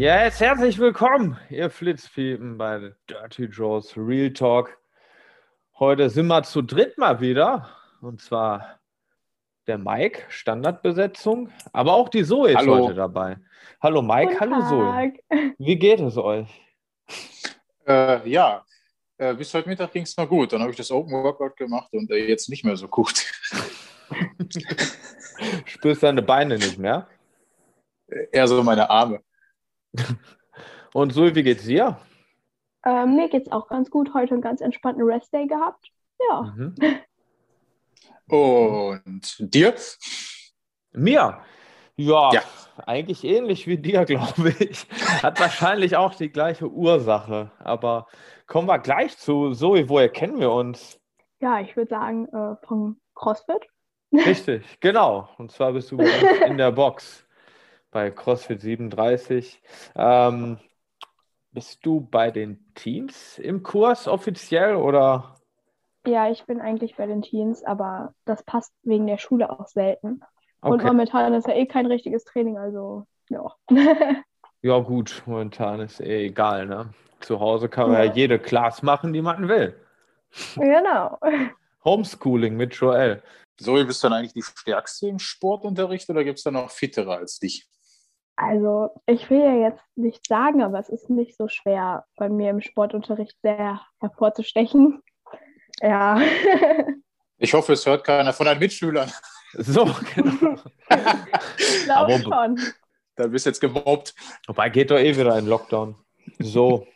Yes, herzlich willkommen, ihr Flitzpiepen bei Dirty Joe's Real Talk. Heute sind wir zu dritt mal wieder. Und zwar der Mike, Standardbesetzung, aber auch die Zoe ist Hallo. heute dabei. Hallo Mike, Guten hallo Zoe. Wie geht es euch? Äh, ja, äh, bis heute Mittag ging es noch gut. Dann habe ich das Open Workout gemacht und äh, jetzt nicht mehr so gut. Spürst deine Beine nicht mehr? Eher so meine Arme. Und Zoe, wie geht's dir? Ähm, mir geht's auch ganz gut. Heute einen ganz entspannten Restday gehabt. Ja, Mhm. Und dir? Mir? Ja, Ja. eigentlich ähnlich wie dir, glaube ich. Hat wahrscheinlich auch die gleiche Ursache. Aber kommen wir gleich zu Zoe. Woher kennen wir uns? ja, ich würde sagen, äh, vom CrossFit. Richtig, genau. Und zwar bist du bei uns in der Box bei CrossFit 37. Ähm, bist du bei den Teams im Kurs offiziell oder? Ja, ich bin eigentlich bei den Teens, aber das passt wegen der Schule auch selten. Und Okay. momentan ist ja eh kein richtiges Training, also ja. Ja, gut, momentan ist eh egal, ne? Zu Hause kann man ja Ja. jede Class machen, die man will. genau. Homeschooling mit Joel. Zoe, bist du dann eigentlich die Stärkste im Sportunterricht oder gibt es da noch Fittere als dich? Also, ich will ja jetzt nicht sagen, aber es ist nicht so schwer, bei mir im Sportunterricht sehr hervorzustechen. Ja. Ich hoffe, es hört keiner von deinen Mitschülern. So, genau. Ich glaube schon. Da bist du jetzt gemobbt. Wobei geht doch eh wieder in Lockdown. So.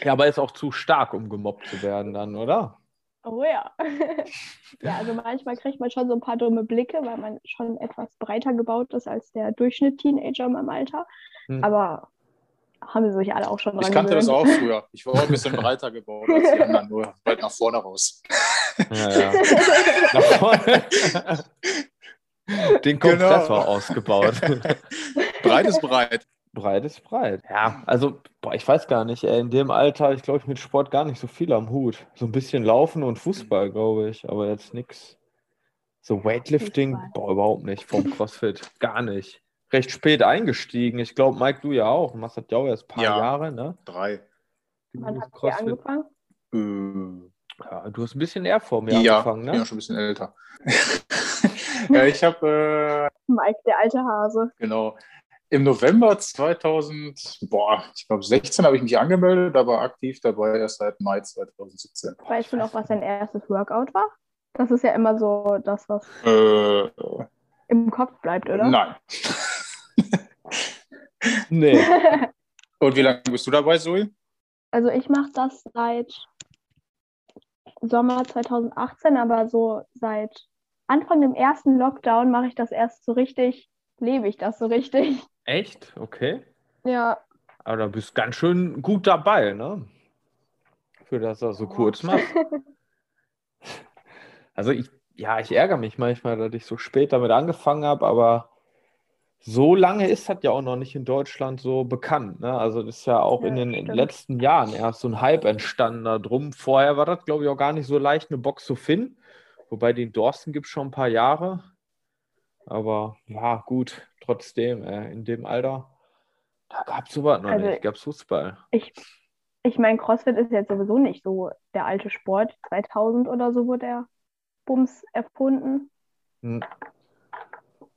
Ja, aber ist auch zu stark, um gemobbt zu werden dann, oder? Oh ja. Ja, also manchmal kriegt man schon so ein paar dumme Blicke, weil man schon etwas breiter gebaut ist als der Durchschnitt-Teenager in meinem Alter. Hm. Aber haben sie sich alle auch schon dran Ich kannte das gewöhnt. auch früher. Ich war auch ein bisschen breiter gebaut als die anderen, nur weit nach vorne raus. Ja, ja. Nach vorne. Den Kompressor Genau. ausgebaut. Breit ist breit. Breit ist breit. Ja, also, boah, ich weiß gar nicht, ey, in dem Alter, ich glaube, ich mit Sport gar nicht so viel am Hut. So ein bisschen Laufen und Fußball, glaube ich, aber jetzt nichts. So Weightlifting, Fußball. boah, überhaupt nicht vom CrossFit. Gar nicht. Recht spät eingestiegen. Ich glaube, Mike, du ja auch. Du machst das ja auch erst ein paar Ja. Jahre, ne? Drei. Wann Du ihr CrossFit. angefangen? Äh, Ja, du hast ein bisschen eher vor mir ja, angefangen, ich bin ja ne? schon ein bisschen älter. ja, ich habe Mike, der alte Hase. Genau. Im November 2000, boah, ich glaube 16 habe ich mich angemeldet, aber aktiv dabei erst seit Mai 2017. Weißt du noch, was dein erstes Workout war? Das ist ja immer so das, was Äh, im Kopf bleibt, oder? nein. Nee. Und wie lange bist du dabei, Zoe? Also ich mache das seit Sommer 2018, aber so seit Anfang dem ersten Lockdown mache ich das erst so richtig, lebe ich das so richtig. Echt? Okay. Ja, Aber da bist ganz schön gut dabei, ne? Für das er so kurz macht. Also ich, ja, ich ärgere mich manchmal, dass ich so spät damit angefangen habe, aber so lange ist das ja auch noch nicht in Deutschland so bekannt. Ne? Also das ist ja auch Ja, in den stimmt. letzten Jahren erst so ein Hype entstanden da drum. Vorher war das, glaube ich, auch gar nicht so leicht, eine Box zu finden. Wobei den Dorsten gibt es schon ein paar Jahre. Aber ja, gut, trotzdem, äh, in dem Alter, da gab es sowas noch Also- nicht. Gab es Fußball. ich, ich meine, CrossFit ist jetzt sowieso nicht so der alte Sport. 2000 oder so wurde der Bums erfunden. Hm.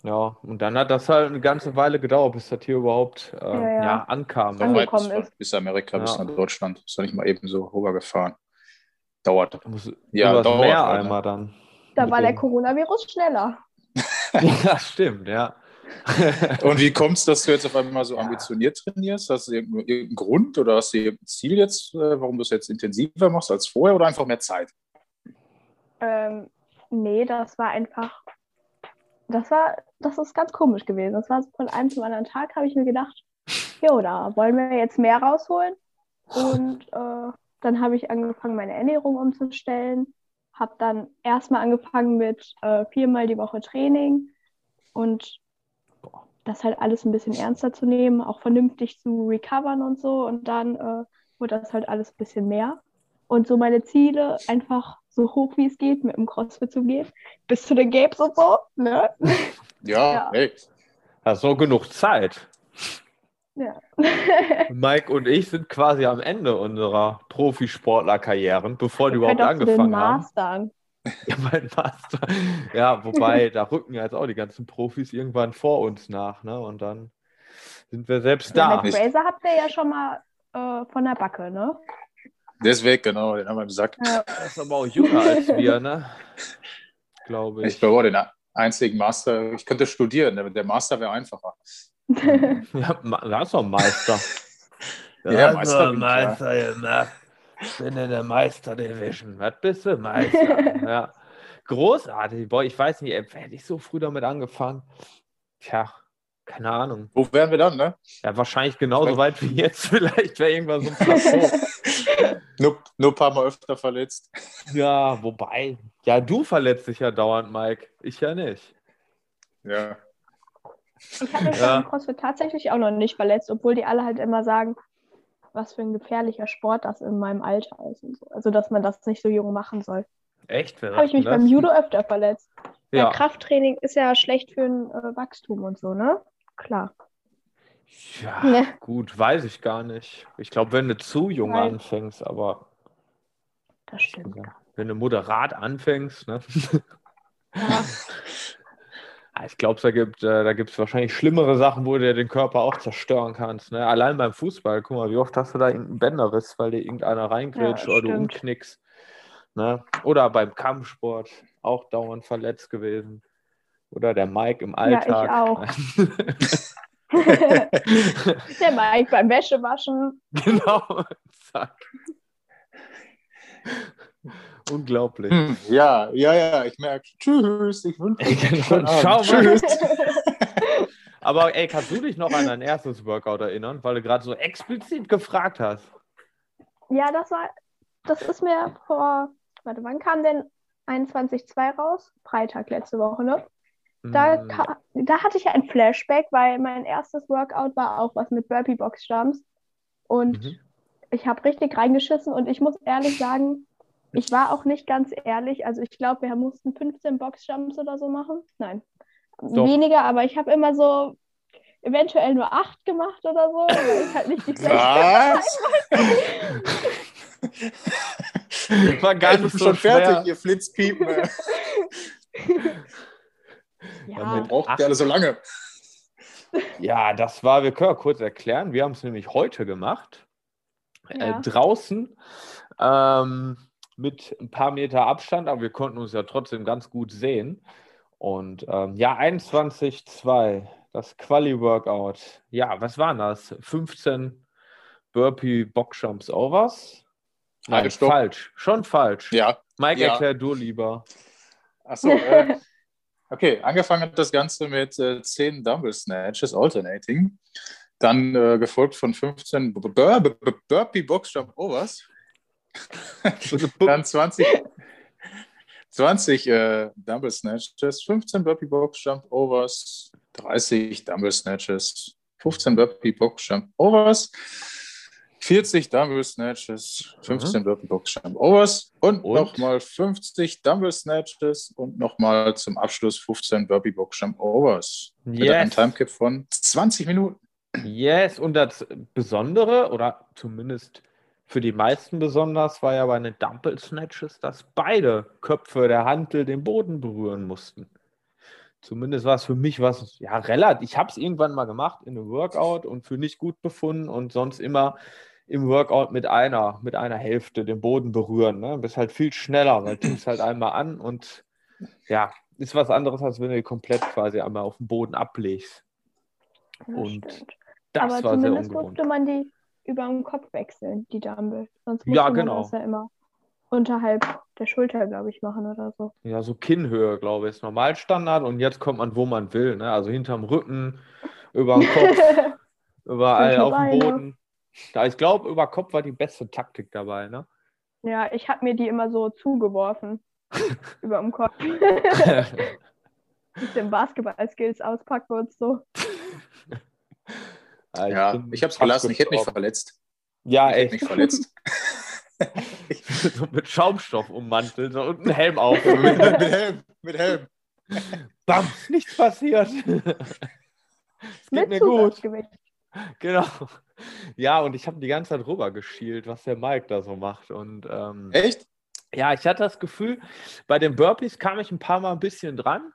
Ja, und dann hat das halt eine ganze Weile gedauert, bis das hier überhaupt äh, Ja, ja. ja, ankam. Ne? Ange- weit bis, angekommen ist. bis Amerika, bis Ja. nach Deutschland. Ist doch nicht mal eben so rübergefahren. Dauert. Da muss Ja, dauert ne? einmal dann. Da war der Coronavirus schneller. Ja, stimmt, ja. Und wie kommt es, dass du jetzt auf einmal so ambitioniert trainierst? Hast du irgendeinen irgendeinen Grund oder hast du irgendein Ziel jetzt, äh, warum du es jetzt intensiver machst als vorher oder einfach mehr Zeit? Ähm, nee, das war einfach, das war, das ist ganz komisch gewesen. Das war so von einem zum anderen Tag, habe ich mir gedacht, jo, da wollen wir jetzt mehr rausholen. Und äh, dann habe ich angefangen, meine Ernährung umzustellen. Habe dann erstmal angefangen mit äh, viermal die Woche Training und das halt alles ein bisschen ernster zu nehmen, auch vernünftig zu recovern und so. Und dann äh, wurde das halt alles ein bisschen mehr. Und so meine Ziele, einfach so hoch wie es geht, mit dem CrossFit zu gehen, bis zu den Games und so. Ne? Ja, Ja. hey. Hast noch genug Zeit. Ja. Mike und ich sind quasi am Ende unserer Profisportlerkarrieren, bevor die Ihr könnt überhaupt angefangen haben. Mastern. Ja, mein Master. Ja, wobei, da rücken ja jetzt auch die ganzen Profis irgendwann vor uns nach, ne? Und dann sind wir selbst Ja, da. Mac Fraser habt ihr ja schon mal äh, von der Backe, ne? Der ist weg, genau, den haben wir im Sack. Ja. Er ist aber auch jünger als wir, ne? Glaube Ich ich. glaube, den einzigen Master, ich könnte studieren, der- der Master wäre einfacher. Ja, da ist doch ein Meister. Ja, Meister ich, Meister gemacht. Bin in der Meister Division. Was bist du? Meister. ja. Großartig. Boah, ich weiß nicht, ey, hätte ich so früh damit angefangen. Tja, keine Ahnung. Wo wären wir dann, ne? Ja, wahrscheinlich genauso weit wie jetzt. Vielleicht wäre irgendwann so ein Plateau. Nur, nur ein paar Mal öfter verletzt. ja, wobei. Ja, du verletzt dich ja dauernd, Mike. Ich ja nicht. Ja. Ich habe mich Ja. CrossFit tatsächlich auch noch nicht verletzt, obwohl die alle halt immer sagen, was für ein gefährlicher Sport das in meinem Alter ist. Und so. Also, dass man das nicht so jung machen soll. Echt? Habe ich mich denn beim das? Judo öfter verletzt. Ja. Ja. Krafttraining ist ja schlecht für ein äh, Wachstum und so, ne? Klar. ja, Ne. gut, weiß ich gar nicht. Ich glaube, wenn du zu jung Nein. anfängst, aber Das stimmt. wenn du moderat anfängst, ne? Ja. Ah, Ich glaube, da gibt äh, da gibt's wahrscheinlich schlimmere Sachen, wo du den Körper auch zerstören kannst. Ne? Allein beim Fußball, guck mal, wie oft hast du da irgendeinen Bänderriss, weil dir irgendeiner reingrätscht Ja, oder du stimmt. umknickst. Ne? Oder beim Kampfsport auch dauernd verletzt gewesen. Oder der Mike im Ja, ich Alltag. auch. Der Mike beim Wäschewaschen. genau. Zack. Unglaublich. Hm, ja, ja, ja, ich merke. Tschüss, ich wünsche euch einen schau. Tschüss. Aber ey, kannst du dich noch an dein erstes Workout erinnern, weil du gerade so explizit gefragt hast? Ja, das war, das ist mir vor, warte, wann kam denn 21.2 raus? Freitag letzte Woche, ne? Da, Hm, ka- da hatte ich ein Flashback, weil mein erstes Workout war auch was mit Burpee Box Jumps. Und Mhm. ich habe richtig reingeschissen und ich muss ehrlich sagen, ich war auch nicht ganz ehrlich. Also ich glaube, wir mussten 15 Box Jumps oder so machen. Nein, Doch. weniger, aber ich habe immer so eventuell nur acht gemacht oder so, weil ich halt nicht die Was? War gar ich nicht bin so schon schwer. fertig, ihr Flitzpiepen. Ja, Ja, mit- braucht ja alle so lange. Ja, das war, wir können ja kurz erklären. Wir haben es nämlich heute gemacht. Äh, Ja. draußen ähm, mit ein paar Meter Abstand, aber wir konnten uns ja trotzdem ganz gut sehen. Und ähm, ja, 21,2, das Quali-Workout. Ja, was waren das? 15 Burpee Boxjumps Overs? Nein, Halt, falsch. Schon falsch. Ja, Mike, Ja. erklär du lieber. achso. Äh, okay, angefangen hat das Ganze mit äh, 10 Dumbbell Snatches, Alternating. Dann äh, gefolgt von 15 Bur Bur Bur Burpee Box Jump Overs. Dann 20, 20 äh, Dumbbell Snatches, 15 Burpee Box Jump Overs, 30 Dumbbell Snatches, 15 Burpee Box Jump Overs, 40 Dumbbell Snatches, 15 Burpee Box Jump Overs und, Und? nochmal 50 Dumbbell Snatches und nochmal zum Abschluss 15 Burpee Box Jump Overs. Mit einem Yes. Timecap von 20 Minuten. Yes, und das Besondere, oder zumindest für die meisten besonders, war ja bei den Dumbbell Snatches, dass beide Köpfe der Hantel den Boden berühren mussten. Zumindest war es für mich was, ja, relativ. Ich habe es irgendwann mal gemacht in einem Workout und für nicht gut befunden und sonst immer im Workout mit einer, mit einer Hälfte den Boden berühren. Ne? Bist halt viel schneller, weil du es halt einmal an und ja, ist was anderes, als wenn du die komplett quasi einmal auf den Boden ablegst. Ja, Und stimmt. Das Aber war sehr zumindest ungewohnt. durfte man die über den Kopf wechseln, die Dumbbell. Sonst musste Ja, man genau. das ja immer unterhalb der Schulter, glaube ich, machen oder so. Ja, so Kinnhöhe, glaube ich, ist Normalstandard und jetzt kommt man, wo man will. Ne? Also hinterm Rücken, über den Kopf, überall auf dem. Boden. Ja, ich glaube, über Kopf war die beste Taktik dabei. Ne? ja, ich habe mir die immer so zugeworfen. über dem Kopf. Mit den Basketball-Skills auspacken und so. Ja, Ja, bin ich habe es gelassen. Ich hätte mich verletzt. Ja, Ich hätte mich echt. verletzt. so mit Schaumstoff ummantelt so, und einen Helm auf. mit, mit Helm. Mit Helm. Bam, nichts passiert. es geht mir gut. Genau. Ja, und ich habe die ganze Zeit rüber geschielt, was der Mike da so macht. Und ähm, Echt? ja, ich hatte das Gefühl, bei den Burpees kam ich ein paar Mal ein bisschen dran,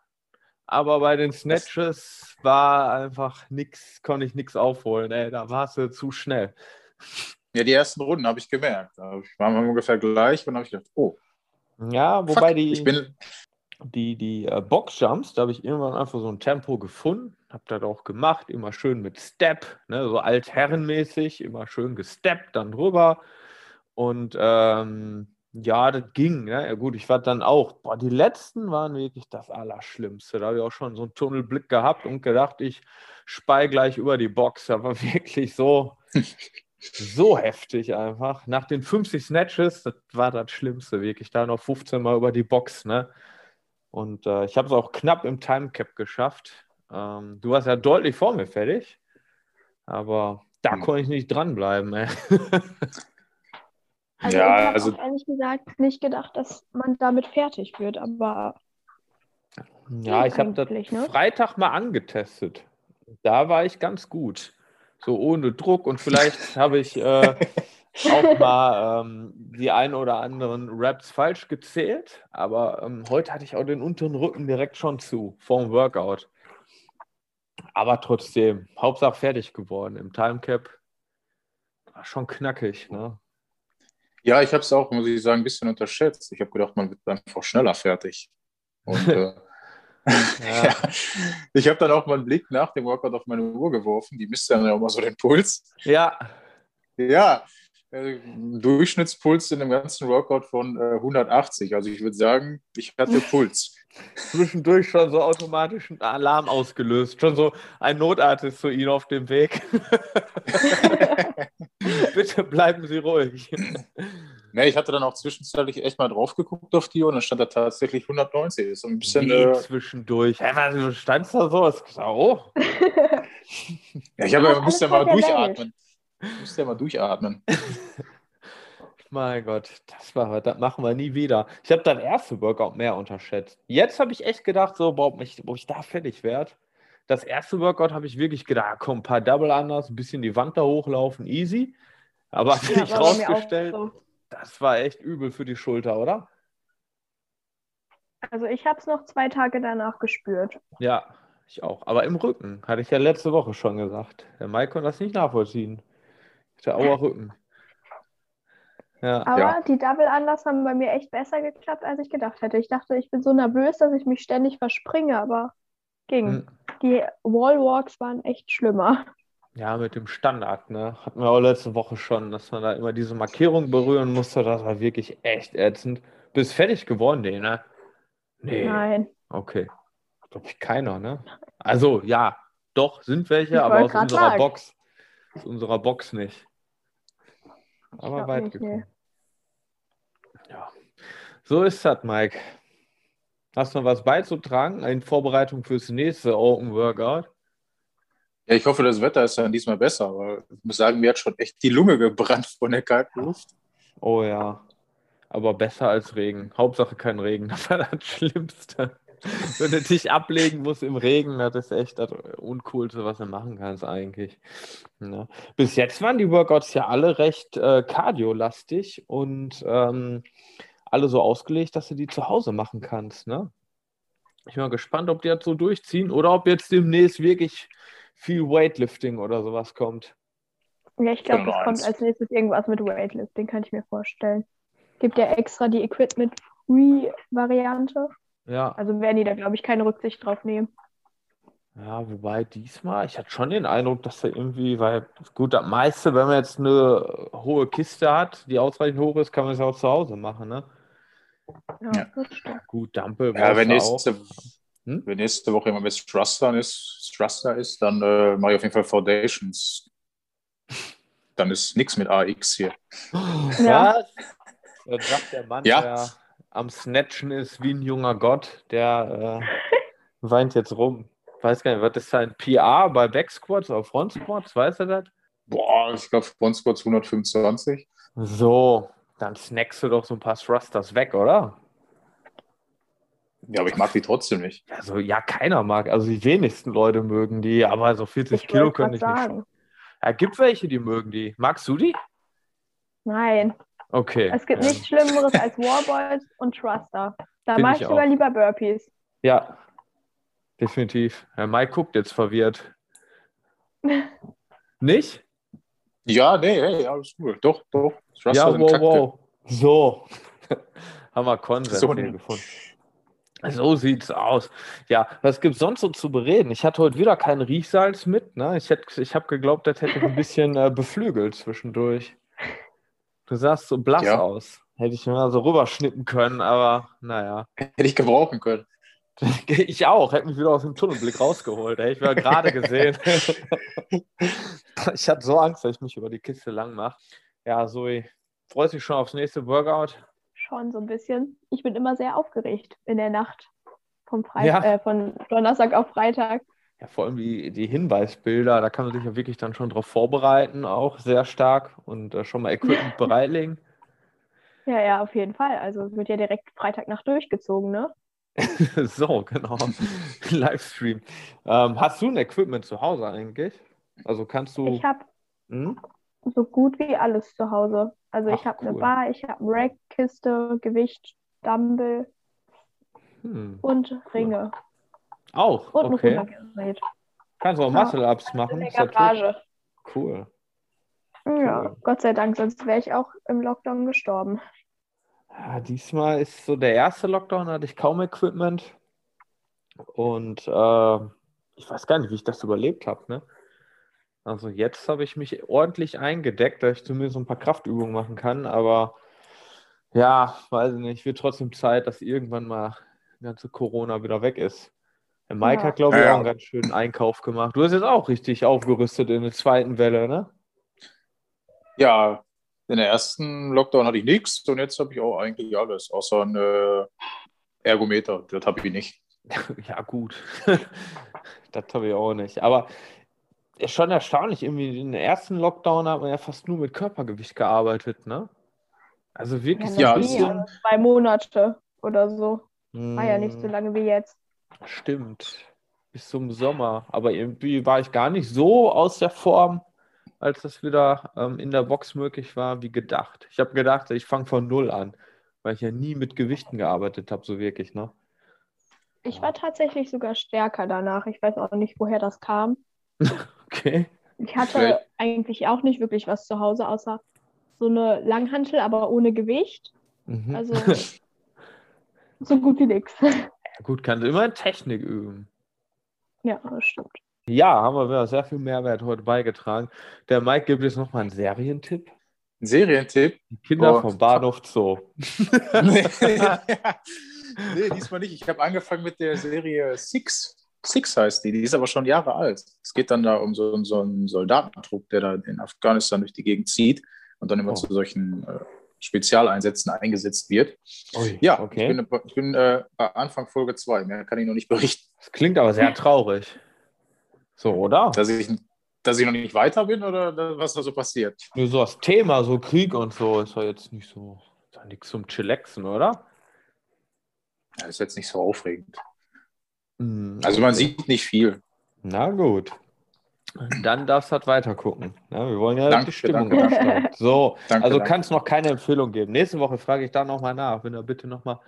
aber bei den Snatches war einfach nichts, konnte ich nichts aufholen. Ey, da warst du zu schnell. Ja, die ersten Runden habe ich gemerkt. Waren wir ungefähr gleich und habe ich gedacht, oh, Ja, wobei fuck, die. ich bin, die, die äh, Boxjumps, da habe ich irgendwann einfach so ein Tempo gefunden, habe das auch gemacht, immer schön mit Step, ne, so altherrenmäßig, immer schön gesteppt, dann drüber. Und ähm, ja, das ging. Ne? Ja, gut, ich war dann auch, boah, die letzten waren wirklich das Allerschlimmste. Da habe ich auch schon so einen Tunnelblick gehabt und gedacht, ich spei gleich über die Box. War wirklich so, so heftig einfach. Nach den 50 Snatches, das war das Schlimmste, wirklich. Da noch 15 Mal über die Box, ne? Und äh, ich habe es auch knapp im Timecap geschafft. Ähm, du warst ja deutlich vor mir fertig, aber da Hm. konnte ich nicht dranbleiben. Ey. Also Ja, ich habe also- ehrlich gesagt nicht gedacht, dass man damit fertig wird, aber ja, ich habe das ne? Freitag mal angetestet. Da war ich ganz gut. So ohne Druck und vielleicht habe ich äh, auch mal ähm, die ein oder anderen Raps falsch gezählt, aber ähm, heute hatte ich auch den unteren Rücken direkt schon zu, vorm Workout. Aber trotzdem, Hauptsache fertig geworden im Timecap. War schon knackig, ne? Ja, ich habe es auch, muss ich sagen, ein bisschen unterschätzt. Ich habe gedacht, man wird einfach schneller fertig. Und äh, ja. ich habe dann auch mal einen Blick nach dem Workout auf meine Uhr geworfen. Die misst dann ja auch mal so den Puls. Ja, Ja, äh, Durchschnittspuls in dem ganzen Workout von äh, 180. Also ich würde sagen, ich hatte Puls. zwischendurch schon so automatisch einen Alarm ausgelöst. Schon so ein Notarzt ist zu Ihnen auf dem Weg. Bitte bleiben Sie ruhig. Ne, ich hatte dann auch zwischenzeitlich echt mal drauf geguckt auf die und dann stand da tatsächlich 190. Das ist so ein bisschen. Wie Äh, zwischendurch. Hä, was, du standst da so? Ich gesagt, oh. ja, ich habe musste ja mal durchatmen. Ich musste ja mal durchatmen. Mein Gott, das war, das machen wir nie wieder. Ich habe das erste Workout mehr unterschätzt. Jetzt habe ich echt gedacht, so, boah, ob ich, ich da fertig werde. Das erste Workout habe ich wirklich gedacht, ah, komm, ein paar Double Unders, ein bisschen die Wand da hochlaufen, easy. Aber hat Ja, sich rausgestellt, so. das war echt übel für die Schulter, oder? Also ich habe es noch zwei Tage danach gespürt. Ja, ich auch. Aber im Rücken, hatte ich ja letzte Woche schon gesagt. Der Mike konnte das nicht nachvollziehen. Der Auer Rücken. Ja, Aber Ja. die Double Unders haben bei mir echt besser geklappt, als ich gedacht hätte. Ich dachte, ich bin so nervös, dass ich mich ständig verspringe, aber ging. Hm. Die Wallwalks waren echt schlimmer. ja, mit dem Standard, ne? Hatten wir auch letzte Woche schon, dass man da immer diese Markierung berühren musste. Das war wirklich echt ätzend. Bist fertig geworden, nee, ne? Nee. Nein. Okay. Glaube ich keiner, ne? Also, ja, doch, sind welche, Ich aber aus unserer sagen. Box. Aus unserer Box nicht. Aber weit nicht, gekommen. Ja. So ist das, Mike. Hast du noch was beizutragen in Vorbereitung fürs nächste Open Workout? Ja, ich hoffe, das Wetter ist dann diesmal besser, aber ich muss sagen, mir hat schon echt die Lunge gebrannt von der kalten Luft. Oh ja. Aber besser als Regen. Hauptsache kein Regen. Das war das Schlimmste. Wenn du dich ablegen musst im Regen, das ist echt das Uncoolste, was du machen kannst eigentlich. Ja. Bis jetzt waren die Workouts ja alle recht äh, kardiolastig und ähm, alle so ausgelegt, dass du die zu Hause machen kannst. Ne? Ich bin mal gespannt, ob die das so durchziehen oder ob jetzt demnächst wirklich viel Weightlifting oder sowas kommt. Ja, ich glaube, es kommt eins. als nächstes irgendwas mit Weightlifting, kann ich mir vorstellen. Gibt ja extra die Equipment-Free-Variante. Ja. Also werden die da, glaube ich, keine Rücksicht drauf nehmen. Ja, wobei diesmal, ich hatte schon den Eindruck, dass da irgendwie, weil gut, das meiste, wenn man jetzt eine hohe Kiste hat, die ausreichend hoch ist, kann man es ja auch zu Hause machen, ne? Ja. Gut, Dumble Ja, wenn nächste, Hm? wenn nächste Woche immer mit Thruster ist, Thruster ist, dann äh, mache ich auf jeden Fall Foundations. Dann ist nichts mit AX hier. Ja. Was? Das sagt der Mann, Ja. der am Snatchen ist wie ein junger Gott, der äh, weint jetzt rum. Weiß gar nicht, was ist sein PR bei Backsquats oder Front Squats, weißt du das? Boah, ich glaube, Front Squats 125. So, dann snackst du doch so ein paar Thrusters weg, oder? Ja, aber ich mag die trotzdem nicht. Also, ja, keiner mag. Also, die wenigsten Leute mögen die, aber so 40 Ich Kilo gerade ich nicht. sagen. Ja, gibt welche, die mögen die. Magst du die? Nein, Okay. es gibt ja. nichts Schlimmeres als Warballs und Truster. Da Find mache ich ich sogar lieber Burpees. Ja, definitiv. Ja, Mike guckt jetzt verwirrt. Nicht? Ja, nee, hey, alles gut. Doch, doch. Thruster ja, sind wow, wow. So. Haben wir Konsens So gefunden. So sieht's aus. Ja, was gibt's sonst so zu bereden? Ich hatte heute wieder kein Riechsalz mit. Ne? Ich, hätte- ich habe geglaubt, das hätte ich ein bisschen äh, beflügelt zwischendurch. Du sahst so blass Ja. aus. Hätte ich mal so rüberschnippen können, aber naja. Hätte ich gebrauchen können. Ich auch, hätte mich wieder aus dem Tunnelblick rausgeholt. Ey. Ich war gerade gesehen. ich hatte so Angst, dass ich mich über die Kiste lang mache. Ja, Zoe, freust dich schon aufs nächste Workout? Schon so ein bisschen. Ich bin immer sehr aufgeregt in der Nacht vom Freit Ja. äh, von Donnerstag auf Freitag. Ja, vor allem die, die Hinweisbilder, da kann man sich ja wirklich dann schon drauf vorbereiten, auch sehr stark und äh, schon mal Equipment bereitlegen. Ja, ja, auf jeden Fall. Also es wird ja direkt Freitagnacht durchgezogen, ne? so, genau. Livestream. Ähm, hast du ein Equipment zu Hause eigentlich? Also kannst du. Ich habe Hm? So gut wie alles zu Hause. Also ich Ach, habe eine cool. Bar, ich habe eine Rack, Kiste, Gewicht, Dumbbell Hm. und Ringe. Auch, Und okay. ein. Kannst du auch. Muscle-Ups In machen? der ja top. Garage. Cool. Ja, Cool. Gott sei Dank, sonst wäre ich auch im Lockdown gestorben. Ja, diesmal ist so der erste Lockdown, da hatte ich kaum Equipment. Und äh, ich weiß gar nicht, wie ich das überlebt habe. Ne? Also jetzt habe ich mich ordentlich eingedeckt, dass ich zumindest so ein paar Kraftübungen machen kann. Aber ja, weiß ich nicht, wird trotzdem Zeit, dass irgendwann mal die ganze Corona wieder weg ist. Der Mike Ja. hat, glaube ich, Ja. auch einen ganz schönen Einkauf gemacht. Du hast jetzt auch richtig aufgerüstet in der zweiten Welle, ne? Ja, in der ersten Lockdown hatte ich nichts und jetzt habe ich auch eigentlich alles, außer ein äh, Ergometer. Das habe ich nicht. Ja, gut. das habe ich auch nicht. Aber ist schon erstaunlich. Irgendwie in den ersten Lockdown hat man ja fast nur mit Körpergewicht gearbeitet, ne? Also wirklich so Ja, bisschen. also zwei Monate oder so. War ja nicht so Hm, lange wie jetzt. Stimmt. Bis zum Sommer. Aber irgendwie war ich gar nicht so aus der Form, als das wieder ähm, in der Box möglich war, wie gedacht. Ich habe gedacht, ich fange von Null an, weil ich ja nie mit Gewichten gearbeitet habe, so wirklich, ne? Ich war tatsächlich sogar stärker danach. Ich weiß auch nicht, woher das kam. Okay. Ich hatte Vielleicht- eigentlich auch nicht wirklich was zu Hause, außer so eine Langhantel, aber ohne Gewicht. Mhm. Also so gut wie nichts. Ja, gut, kannst immer in Technik üben. Ja, das stimmt. Ja, haben wir wieder sehr viel Mehrwert heute beigetragen. Der Mike gibt jetzt nochmal einen Serientipp. Ein Serientipp. Die Kinder Oh. vom Bahnhof Zoo. nee, nee, diesmal nicht. Ich habe angefangen mit der Serie Six. Six heißt die, die ist aber schon Jahre alt. Es geht dann da um so, so einen Soldatentrupp, der da in Afghanistan durch die Gegend zieht und dann immer Oh. zu solchen äh, Spezialeinsätzen eingesetzt wird. Ui, Ja, okay. ich bin, ich bin äh, bei Anfang Folge 2. Mehr kann ich noch nicht berichten. Das klingt aber sehr traurig. So, oder? Dass ich, dass ich noch nicht weiter bin oder was da so passiert. Nur so das Thema, so Krieg und so, ist ja jetzt nicht so, ist ja nichts zum Chillaxen, oder? Ja, ist jetzt nicht so aufregend. Hm, Also man sieht nicht viel. Na gut. Dann darfst du halt weiter gucken. Ja, wir wollen ja Danke, die Stimmung danke. So, Danke, also danke. kann es noch keine Empfehlung geben. Nächste Woche frage ich da nochmal nach, wenn du bitte nochmal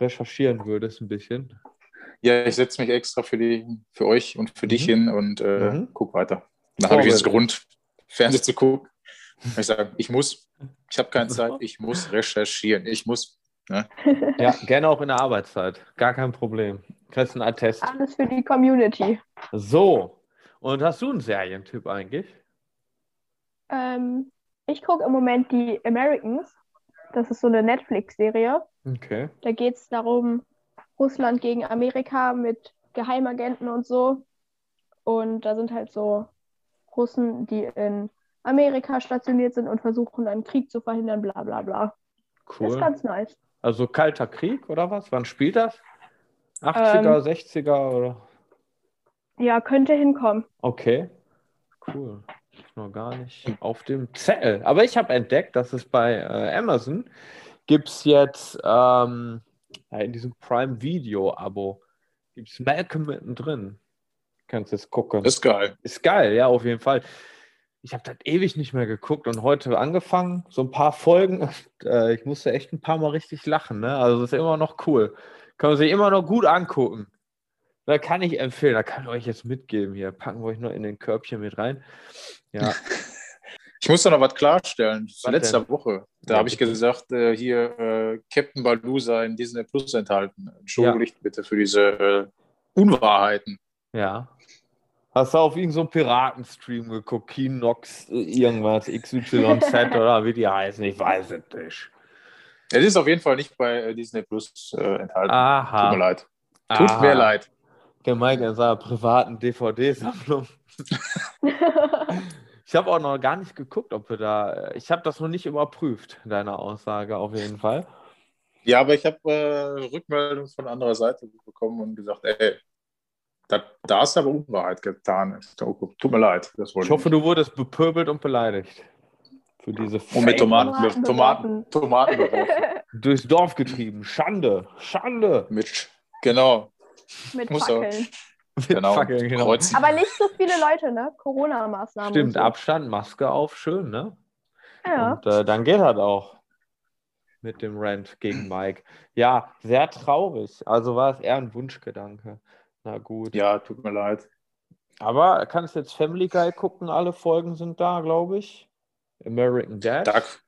recherchieren würdest ein bisschen. Ja, ich setze mich extra für, die, für euch und für dich Mhm. hin und äh, Mhm. guck weiter. Dann habe ich jetzt. Grund, Fernsehen zu gucken. Ich sage, ich muss, ich habe keine Zeit, ich muss recherchieren, ich muss. Ne? Ja, gerne auch in der Arbeitszeit. Gar kein Problem. Kriegst einen Attest. Alles für die Community. So. Und hast du einen Serientipp eigentlich? Ähm, ich gucke im Moment die Americans. Das ist so eine Netflix-Serie. Okay. Da geht es darum, Russland gegen Amerika mit Geheimagenten und so. Und da sind halt so Russen, die in Amerika stationiert sind und versuchen, einen Krieg zu verhindern, bla bla bla. Das ist Cool. ganz nice. Also Kalter Krieg oder was? Wann spielt das? 80er, 60er oder? Ja, könnte hinkommen. Okay. Cool. Noch gar nicht auf dem Zettel. Aber ich habe entdeckt, dass es bei äh, Amazon gibt es jetzt ähm, ja, in diesem Prime Video Abo gibt es Malcolm mittendrin. Kannst jetzt gucken. Das ist geil. Ist geil, ja, auf jeden Fall. ich habe das ewig nicht mehr geguckt und heute angefangen, so ein paar Folgen. Und, äh, ich musste echt ein paar Mal richtig lachen. Ne? Also das ist immer noch cool. Kann man sich immer noch gut angucken. Da kann ich empfehlen, da kann ich euch jetzt mitgeben hier. Packen wir euch noch in den Körbchen mit rein. Ja. Ich muss da noch was klarstellen. Was Letzter denn? Woche, da Ja, habe ich gesagt, äh, hier äh, Captain Baloo sei in Disney Plus enthalten. Entschuldigt bitte für diese äh, Unwahrheiten. ja. Hast du auf irgendeinen so Piratenstream geguckt? Kinox, äh, irgendwas, XYZ oder wie die heißen? Ich weiß es nicht. Es ist auf jeden Fall nicht bei äh, Disney Plus äh, enthalten. Aha. Tut mir leid. Tut Aha. mir leid. Der Mike in seiner privaten DVD-Sammlung. Ich habe auch noch gar nicht geguckt, ob wir da. Ich habe das noch nicht überprüft, deine Aussage auf jeden Fall. Ja, aber ich habe äh, Rückmeldung von anderer Seite bekommen und gesagt, ey, da, da hast du aber Unwahrheit getan. Tut mir leid. Ich hoffe, du wurdest bepöbelt und beleidigt. Für diese Und mit Tomaten, Tomaten Tomaten, durchs Dorf getrieben. Schande, Schande. Mit, genau, Mit Muss. Fackeln. Mit genau. Fackeln, genau. Kreuzen. Aber nicht so viele Leute, ne? Corona-Maßnahmen. Stimmt, so. Abstand, Maske auf, schön, ne? Ja. Und äh, dann geht das auch mit dem Rant gegen Mike. Ja, sehr traurig. Also war es eher ein Wunschgedanke. Na gut. Ja, tut mir leid. Aber kannst jetzt Family Guy gucken, alle Folgen sind da, glaube ich. American Dad. Duck,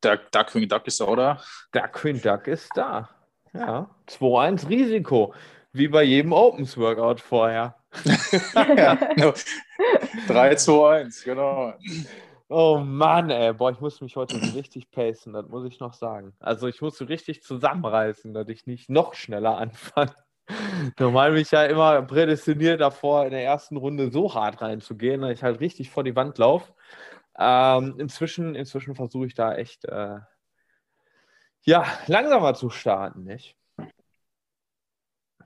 Duck, Duckwing Duck ist da. Duckwing Duck ist da. Ja. 2-1 Risiko. Wie bei jedem Opens Workout vorher. ja, no. 3, 2, 1, genau. Oh Mann, ey. Boah, ich muss mich heute so richtig pacen, das muss ich noch sagen. Also ich muss so richtig zusammenreißen, dass ich nicht noch schneller anfange. Normal bin ich ja immer prädestiniert davor, in der ersten Runde so hart reinzugehen, dass ich halt richtig vor die Wand laufe. Ähm, inzwischen inzwischen versuche ich da echt äh, ja, langsamer zu starten, nicht?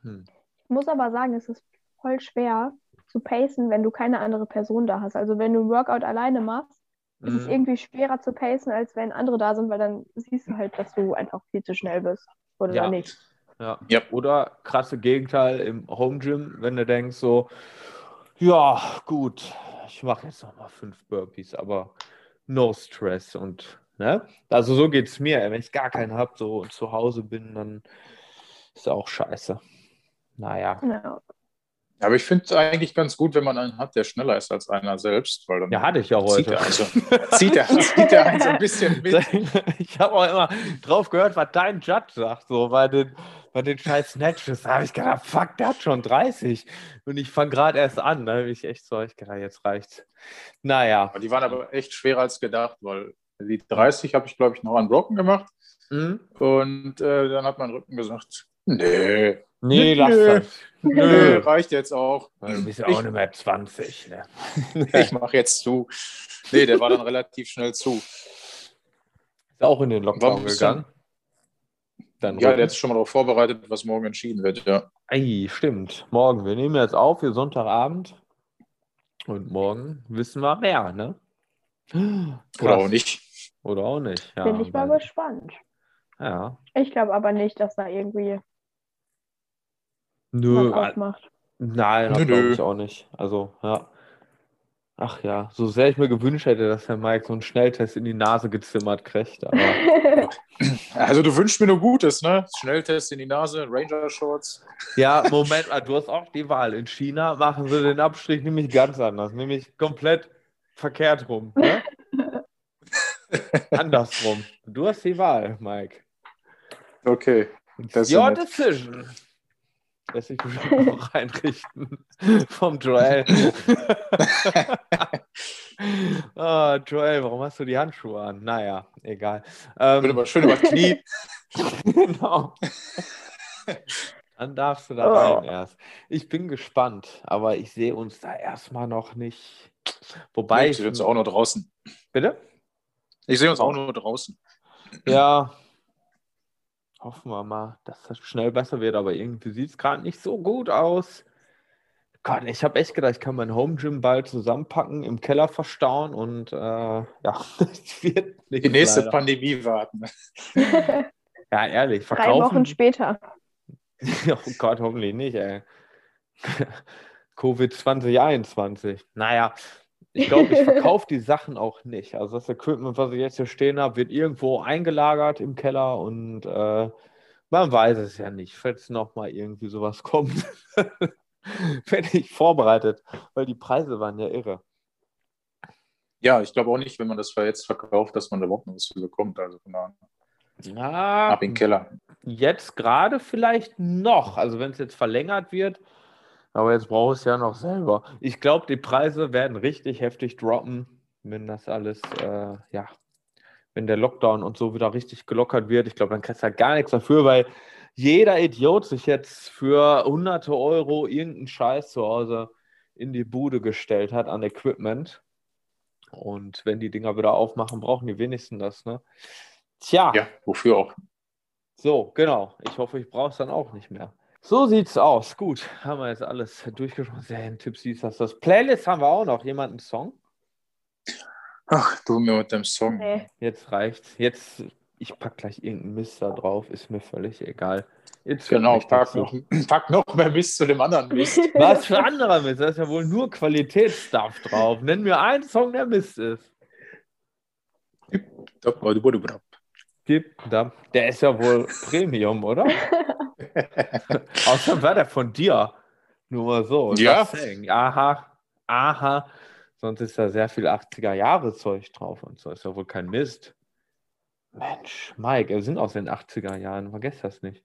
Hm. Ich muss aber sagen, es ist voll schwer zu pacen, wenn du keine andere Person da hast. Also wenn du ein Workout alleine machst, ist es Mhm. irgendwie schwerer zu pacen, als wenn andere da sind, weil dann siehst du halt, dass du einfach viel zu schnell bist. Oder Ja. nicht. Ja. Ja. Oder krasse Gegenteil im Home Gym, wenn du denkst so, ja, gut, ich mache jetzt noch mal fünf Burpees, aber no stress und ne? Also so geht es mir. Wenn ich gar keinen habe, so zu Hause bin, dann ist auch scheiße. Naja. Ja. Aber ich finde es eigentlich ganz gut, wenn man einen hat, der schneller ist als einer selbst, weil dann Ja, hatte ich ja zieht heute. er, also, zieht, er, zieht er einen so ein bisschen mit. Ich habe auch immer drauf gehört, was dein Judge sagt, so bei den, bei den scheiß Snatches. Habe ich gedacht, fuck, der hat schon 30. Und ich fange gerade erst an. Da habe ich echt so, ich gedacht, jetzt reicht's. Naja. Aber Die waren aber echt schwerer als gedacht, weil die 30 habe ich, glaube ich, noch an Broken gemacht. Hm? Und äh, dann hat mein Rücken gesagt, nee, Nee, lass das. nö, Nö. reicht jetzt auch. Weil Du bist ja auch nicht mehr 20. Ne? Ich mache jetzt zu. Nee, der war dann relativ schnell zu. Ist auch in den Lockdown gegangen. Dann Ja, Rücken. der hat sich schon mal darauf vorbereitet, was morgen entschieden wird. Ja. Ei, stimmt. Morgen. Wir nehmen jetzt auf, hier Sonntagabend. Und morgen wissen wir mehr, ne? Oder Krass. auch nicht. Oder auch nicht. Ja, Bin ich mal gespannt. ja. Ich glaube aber nicht, dass da irgendwie Nö, was ausmacht. Nein, das glaube ich auch nicht. Also, ja. Ach ja, so sehr ich mir gewünscht hätte, dass Herr Mike so einen Schnelltest in die Nase gezimmert kriegt. Also du wünschst mir nur Gutes, ne? Schnelltest in die Nase, Ranger-Shorts. ja, Moment du hast auch die Wahl. In China machen sie den Abstrich nämlich ganz anders, nämlich komplett verkehrt rum. Ne? Andersrum. Du hast die Wahl, Mike. Okay. Das ist Your decision. Lässt sich bestimmt auch einrichten vom Joel. Ah, Joel, warum hast du die Handschuhe an? Naja, egal. Schön Ähm, über, schön über Knie. genau. Dann darfst du da Oh. rein erst. Ich bin gespannt, aber ich sehe uns da erstmal noch nicht. Wobei ich sehe uns auch nur draußen. Bitte? Ich sehe uns auch nur draußen. Ja. Hoffen wir mal, dass das schnell besser wird, aber irgendwie sieht es gerade nicht so gut aus. Gott, ich habe echt gedacht, ich kann mein Home Gym bald zusammenpacken, im Keller verstauen und äh, ja, das wird nicht. Die nächste Pandemie warten. Ja, ehrlich, Drei verkaufen. Wochen später. oh Gott, hoffentlich nicht, ey. Covid 2021. Naja, ich glaube, ich verkaufe die Sachen auch nicht. Also das Equipment, was ich jetzt hier stehen habe, wird irgendwo eingelagert im Keller und äh, man weiß es ja nicht, falls nochmal irgendwie sowas kommt. Werde ich vorbereitet, weil die Preise waren ja irre. Ja, ich glaube auch nicht, wenn man das jetzt verkauft, dass man da überhaupt noch was für bekommt. Also von daher. Ja, Ab in den Keller. jetzt gerade vielleicht noch. Also wenn es jetzt verlängert wird, aber jetzt brauche ich es ja noch selber. Ich glaube, die Preise werden richtig heftig droppen, wenn das alles, äh, ja, wenn der Lockdown und so wieder richtig gelockert wird. Ich glaube, dann kriegst du halt gar nichts dafür, weil jeder Idiot sich jetzt für hunderte Euro irgendeinen Scheiß zu Hause in die Bude gestellt hat an Equipment. Und wenn die Dinger wieder aufmachen, brauchen die wenigsten das, ne? Tja, Ja, wofür auch? so, genau. Ich hoffe, ich brauche es dann auch nicht mehr. So sieht's aus. Gut, haben wir jetzt alles durchgesprochen. Serientipps, dies, das, das. Playlist haben wir auch noch. Jemand einen Song? Ach, du mir mit dem Song. Nee. Jetzt reicht's. Jetzt, ich pack gleich irgendeinen Mist da drauf. Ist mir völlig egal. Jetzt Genau, pack noch, pack noch mehr Mist zu dem anderen Mist. Was für anderer Mist? Da ist ja wohl nur Qualitätsstuff drauf. Nenn mir einen Song, der Mist ist. Gib da. Der ist ja wohl Premium, oder? Außer war der von dir. Nur mal so. Ja. Aha. Aha. Sonst ist da sehr viel 80er-Jahre-Zeug drauf und so. Ist ja wohl kein Mist. Mensch, Mike, wir sind aus den 80er Jahren. Vergesst das nicht.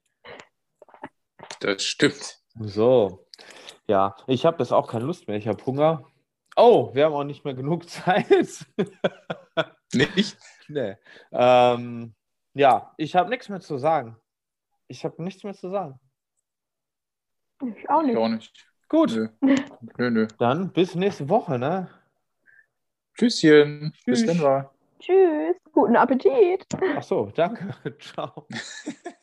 Das stimmt. So. Ja, ich habe jetzt auch keine Lust mehr. Ich habe Hunger. Oh, wir haben auch nicht mehr genug Zeit. Nicht? nee. Ähm, ja, ich habe nichts mehr zu sagen. Ich habe nichts mehr zu sagen. Ich auch Ich nicht. auch nicht. Gut, Nö. Nö, nö. dann bis nächste Woche, ne? Tschüsschen. Bis Tschüss. dann war. Tschüss. Guten Appetit. Ach so, danke. Ciao.